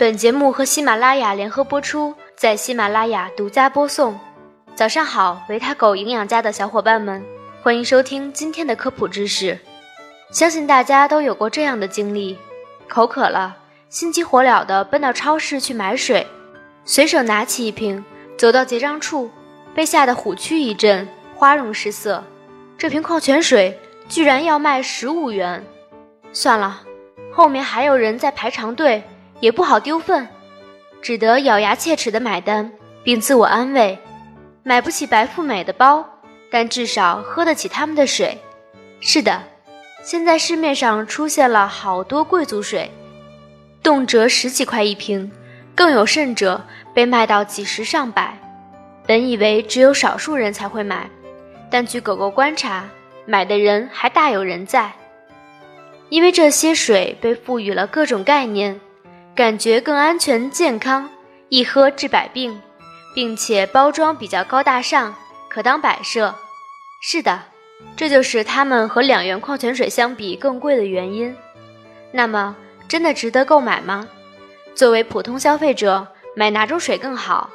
本节目和喜马拉雅联合播出，在喜马拉雅独家播送。早上好，维他狗营养家的小伙伴们，欢迎收听今天的科普知识。相信大家都有过这样的经历：口渴了，心急火燎地奔到超市去买水，随手拿起一瓶，走到结账处，被吓得虎躯一震，花容失色。这瓶矿泉水居然要卖十五元！算了，后面还有人在排长队。也不好丢份，只得咬牙切齿的买单，并自我安慰：买不起白富美的包，但至少喝得起他们的水。是的，现在市面上出现了好多贵族水，动辄十几块一瓶，更有甚者被卖到几十上百。本以为只有少数人才会买，但据狗狗观察，买的人还大有人在，因为这些水被赋予了各种概念。感觉更安全健康，一喝治百病，并且包装比较高大上，可当摆设。是的，这就是它们和两元矿泉水相比更贵的原因。那么，真的值得购买吗？作为普通消费者，买哪种水更好？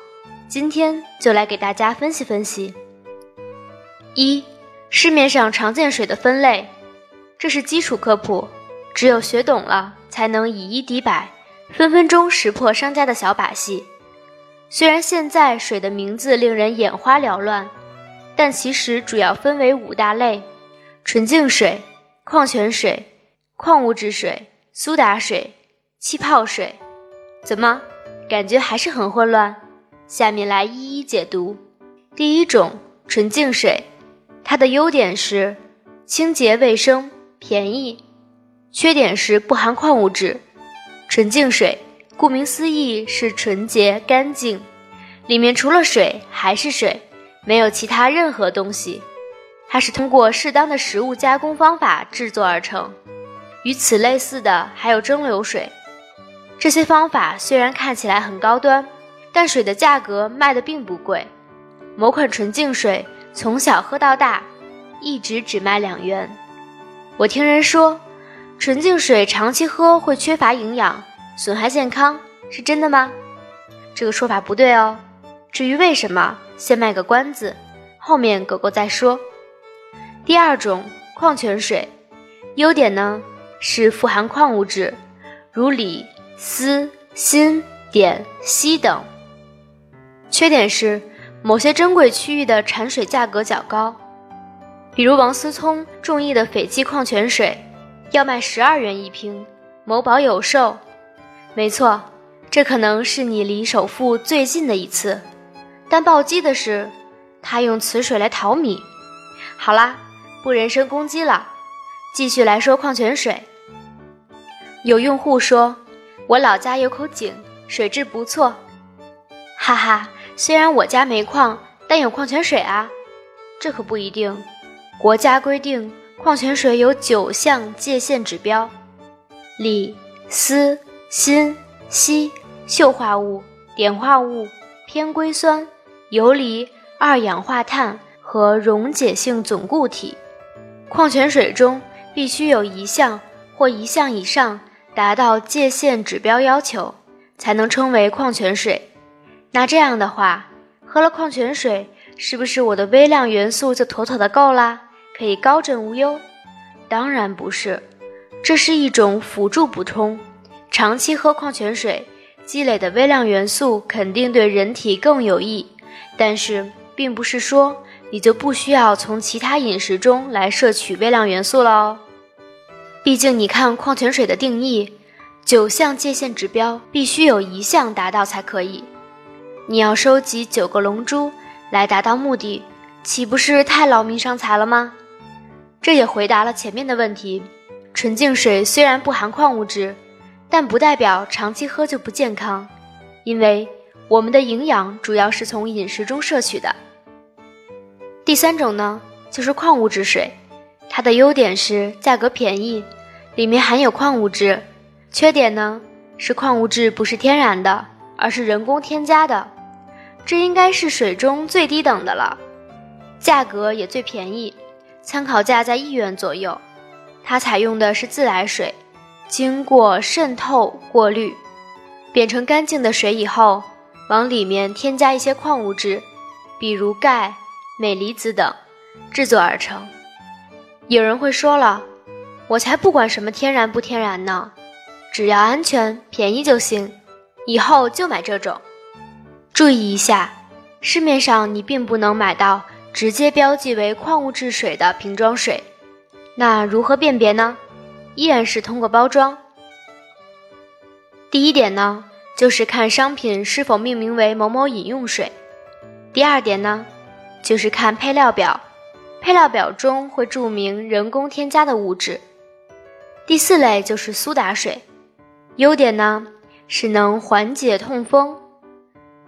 今天就来给大家分析分析。一、市面上常见水的分类，这是基础科普，只有学懂了，才能以一敌百。分分钟识破商家的小把戏。虽然现在水的名字令人眼花缭乱，但其实主要分为五大类：纯净水、矿泉水、矿物质水、苏打水、气泡水。怎么，感觉还是很混乱？下面来一一解读。第一种，纯净水，它的优点是清洁卫生、便宜；缺点是不含矿物质。纯净水，顾名思义是纯洁干净，里面除了水还是水，没有其他任何东西。它是通过适当的食物加工方法制作而成。与此类似的还有蒸馏水。这些方法虽然看起来很高端，但水的价格卖的并不贵。某款纯净水从小喝到大，一直只卖两元。我听人说。纯净水长期喝会缺乏营养，损害健康，是真的吗？这个说法不对哦。至于为什么，先卖个关子，后面狗狗再说。第二种矿泉水，优点呢是富含矿物质，如锂、锶、锌、碘、硒等。缺点是某些珍贵区域的产水价格较高，比如王思聪中意的斐济矿泉水。要卖十二元一瓶，某宝有售。没错，这可能是你离首富最近的一次。但暴击的是，他用此水来淘米。好啦，不人身攻击了，继续来说矿泉水。有用户说，我老家有口井，水质不错。哈哈，虽然我家没矿，但有矿泉水啊。这可不一定，国家规定。矿泉水有九项界限指标：锂、锶、锌、硒、溴化物、碘化物、偏硅酸、游离、二氧化碳和溶解性总固体。矿泉水中必须有一项或一项以上达到界限指标要求，才能称为矿泉水。那这样的话，喝了矿泉水，是不是我的微量元素就妥妥的够啦？可以高枕无忧？当然不是，这是一种辅助补充。长期喝矿泉水积累的微量元素肯定对人体更有益，但是并不是说你就不需要从其他饮食中来摄取微量元素了哦。毕竟你看矿泉水的定义，九项界限指标必须有一项达到才可以。你要收集九个龙珠来达到目的，岂不是太劳民伤财了吗？这也回答了前面的问题。纯净水虽然不含矿物质，但不代表长期喝就不健康，因为我们的营养主要是从饮食中摄取的。第三种呢，就是矿物质水，它的优点是价格便宜，里面含有矿物质；缺点呢是矿物质不是天然的，而是人工添加的。这应该是水中最低等的了，价格也最便宜。参考价在一元左右，它采用的是自来水，经过渗透过滤，变成干净的水以后，往里面添加一些矿物质，比如钙、镁离子等，制作而成。有人会说了，我才不管什么天然不天然呢，只要安全、便宜就行，以后就买这种。注意一下，市面上你并不能买到直接标记为矿物质水的瓶装水。那如何辨别呢？依然是通过包装。第一点呢，就是看商品是否命名为某某饮用水；第二点呢，就是看配料表，配料表中会注明人工添加的物质；第四类就是苏打水，优点呢是能缓解痛风，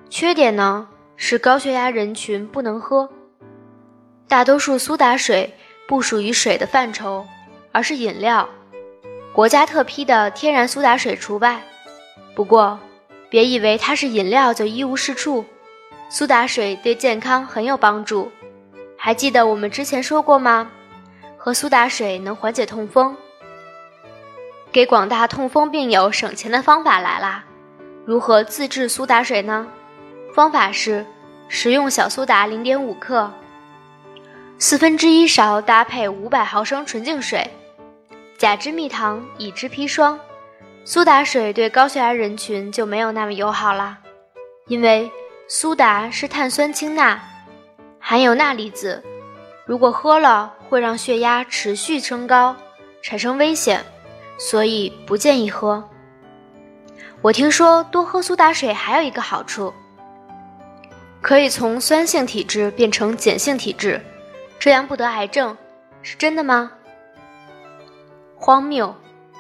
缺点呢是高血压人群不能喝。大多数苏打水不属于水的范畴，而是饮料，国家特批的天然苏打水除外。不过，别以为它是饮料就一无是处，苏打水对健康很有帮助。还记得我们之前说过吗？喝苏打水能缓解痛风。给广大痛风病友省钱的方法来啦！如何自制苏打水呢？方法是：食用小苏打零点五克，四分之一勺搭配五百毫升纯净水，甲之蜜糖，乙之砒霜。苏打水对高血压人群就没有那么友好啦，因为苏打是碳酸氢钠，含有钠离子，如果喝了会让血压持续升高，产生危险，所以不建议喝。我听说多喝苏打水还有一个好处，可以从酸性体质变成碱性体质，这样不得癌症，是真的吗？荒谬！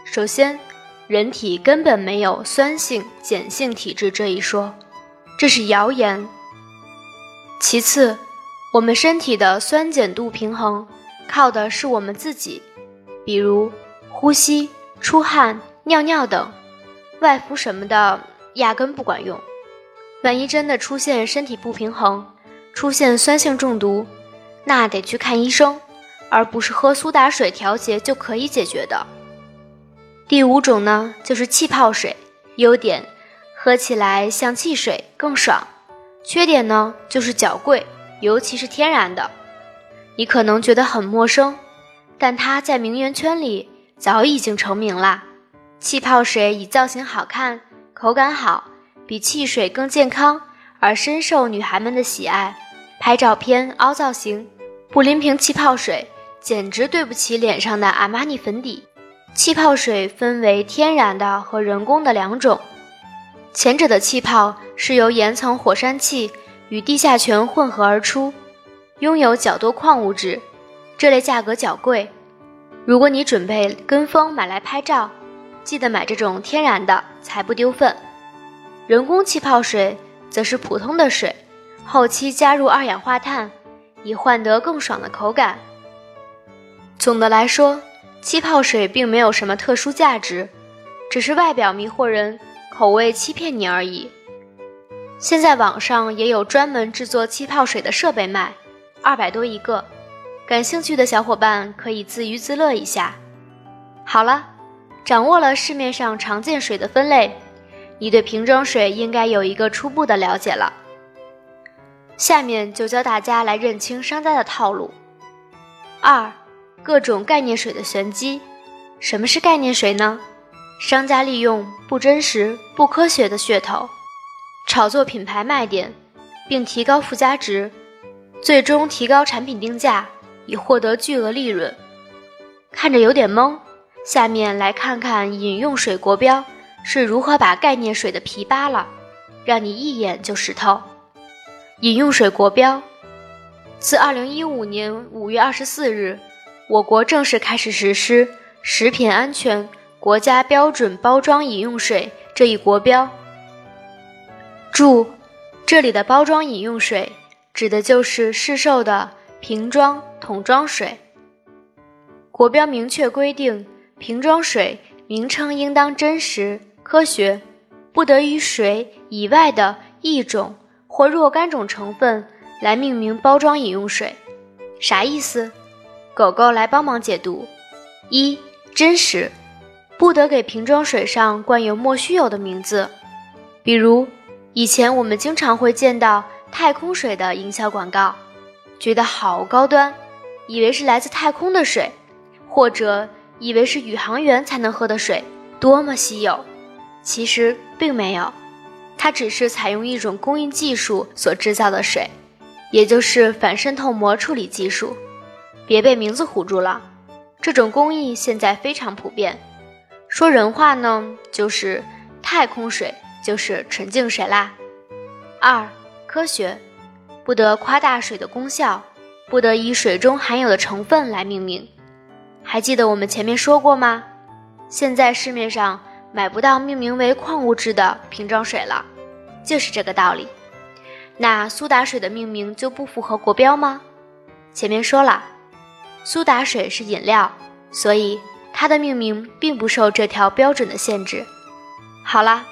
首先。人体根本没有酸性、碱性体质这一说，这是谣言。其次，我们身体的酸碱度平衡靠的是我们自己，比如呼吸、出汗、尿尿等，外敷什么的压根不管用。万一真的出现身体不平衡，出现酸性中毒，那得去看医生，而不是喝苏打水调节就可以解决的。第五种呢，就是气泡水，优点，喝起来像汽水，更爽；缺点呢，就是较贵，尤其是天然的。你可能觉得很陌生，但它在名媛圈里早已经成名啦。气泡水以造型好看、口感好、比汽水更健康而深受女孩们的喜爱。拍照片凹造型，布林瓶气泡水，简直对不起脸上的阿玛尼粉底。气泡水分为天然的和人工的两种，前者的气泡是由岩层火山气与地下泉混合而出，拥有较多矿物质，这类价格较贵。如果你准备跟风买来拍照，记得买这种天然的，才不丢份。人工气泡水则是普通的水，后期加入二氧化碳，以换得更爽的口感。总的来说。气泡水并没有什么特殊价值，只是外表迷惑人，口味欺骗你而已。现在网上也有专门制作气泡水的设备卖，二百多一个，感兴趣的小伙伴可以自娱自乐一下。好了，掌握了市面上常见水的分类，你对瓶装水应该有一个初步的了解了。下面就教大家来认清商家的套路。二。各种概念水的玄机，什么是概念水呢？商家利用不真实、不科学的噱头，炒作品牌卖点，并提高附加值，最终提高产品定价，以获得巨额利润。看着有点懵，下面来看看饮用水国标是如何把概念水的皮扒了，让你一眼就识透。饮用水国标自二零一五年五月二十四日。我国正式开始实施《食品安全国家标准包装饮用水》这一国标。注：这里的包装饮用水指的就是市售的瓶装、桶装水。国标明确规定，瓶装水名称应当真实、科学，不得与水以外的一种或若干种成分来命名包装饮用水。啥意思？狗狗来帮忙解读：一、真实，不得给瓶装水上冠有莫须有的名字，比如，以前我们经常会见到太空水的营销广告，觉得好高端，以为是来自太空的水，或者以为是宇航员才能喝的水，多么稀有。其实并没有，它只是采用一种工艺技术所制造的水，也就是反渗透膜处理技术。别被名字唬住了，这种工艺现在非常普遍。说人话呢，就是太空水就是纯净水啦。二，科学，不得夸大水的功效，不得以水中含有的成分来命名。还记得我们前面说过吗？现在市面上。买不到命名为矿物质的瓶装水了，就是这个道理。那苏打水的命名就不符合国标吗？前面说了，苏打水是饮料，所以它的命名并不受这条标准的限制。好啦，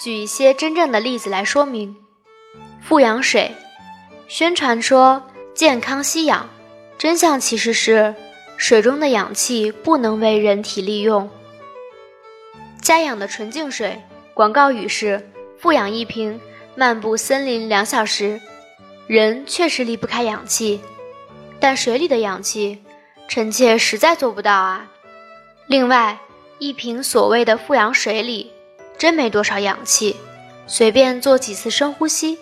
举一些真正的例子来说明。富氧水，宣传说健康吸氧，真相其实是水中的氧气不能为人体利用。家养的纯净水，广告语是“富氧一瓶，漫步森林两小时”。人确实离不开氧气，但水里的氧气，臣妾实在做不到啊。另外，一瓶所谓的富氧水里，真没多少氧气，随便做几次深呼吸，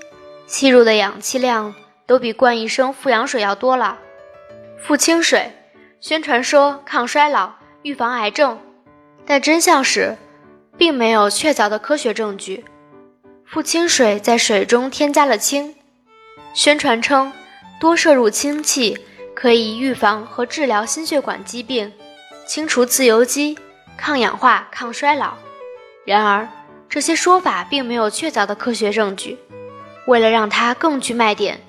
吸入的氧气量都比灌一升富氧水要多了。富清水，宣传说抗衰老、预防癌症，但真相是。并没有确凿的科学证据。富氢水在水中添加了氢，宣传称多摄入氢气可以预防和治疗心血管疾病，清除自由基，抗氧化、抗衰老。然而，这些说法并没有确凿的科学证据。为了让它更具卖点，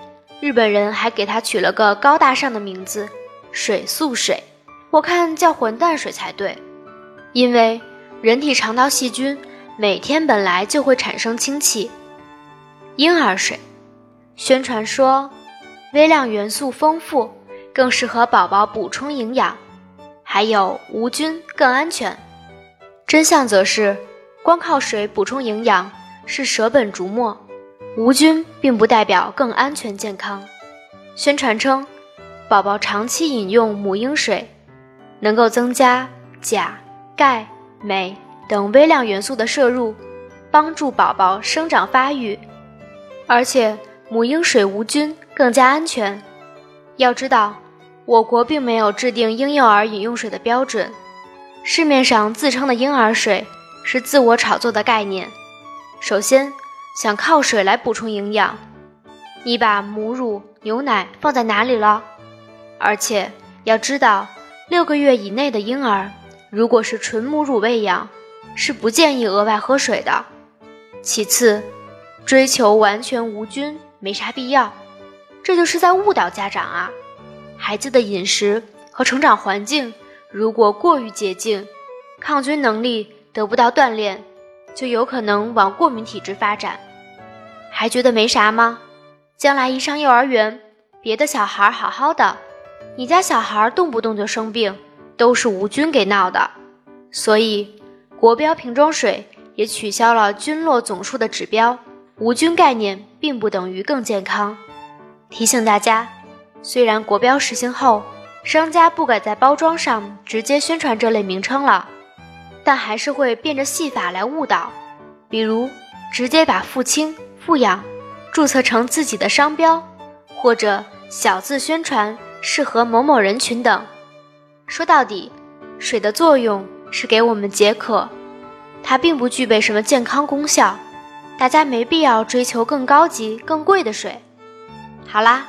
日本人还给它取了个高大上的名字——水素水。我看叫混蛋水才对，因为。人体肠道细菌每天本来就会产生氢气。婴儿水，宣传说微量元素丰富，更适合宝宝补充营养，还有无菌更安全。真相则是，光靠水补充营养是舍本逐末，无菌并不代表更安全健康。宣传称，宝宝长期饮用母婴水，能够增加钾、钙。镁等微量元素的摄入，帮助宝宝生长发育，而且母婴水无菌，更加安全。要知道，我国并没有制定婴幼儿饮用水的标准，市面上自称的婴儿水是自我炒作的概念。首先，想靠水来补充营养，你把母乳、牛奶放在哪里了？而且要知道，六个月以内的婴儿。如果是纯母乳喂养，是不建议额外喝水的。其次，追求完全无菌没啥必要，这就是在误导家长啊！孩子的饮食和成长环境如果过于洁净，抗菌能力得不到锻炼，就有可能往过敏体质发展。还觉得没啥吗？将来一上幼儿园，别的小孩好好的，你家小孩动不动就生病。都是无菌给闹的，所以国标瓶装水也取消了菌落总数的指标。无菌概念并不等于更健康。提醒大家，虽然国标实行后，商家不敢在包装上直接宣传这类名称了，但还是会变着戏法来误导，比如直接把富氢、富氧注册成自己的商标，或者小字宣传适合某某人群等。说到底，水的作用是给我们解渴，它并不具备什么健康功效，大家没必要追求更高级、更贵的水。好啦，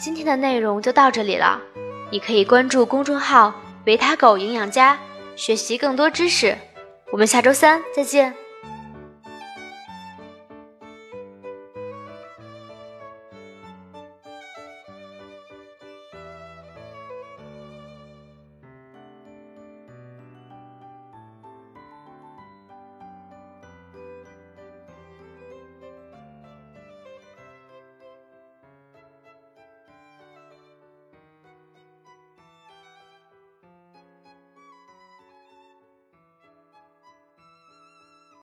今天的内容就到这里了，你可以关注公众号“维他狗营养家”，学习更多知识。我们下周三再见。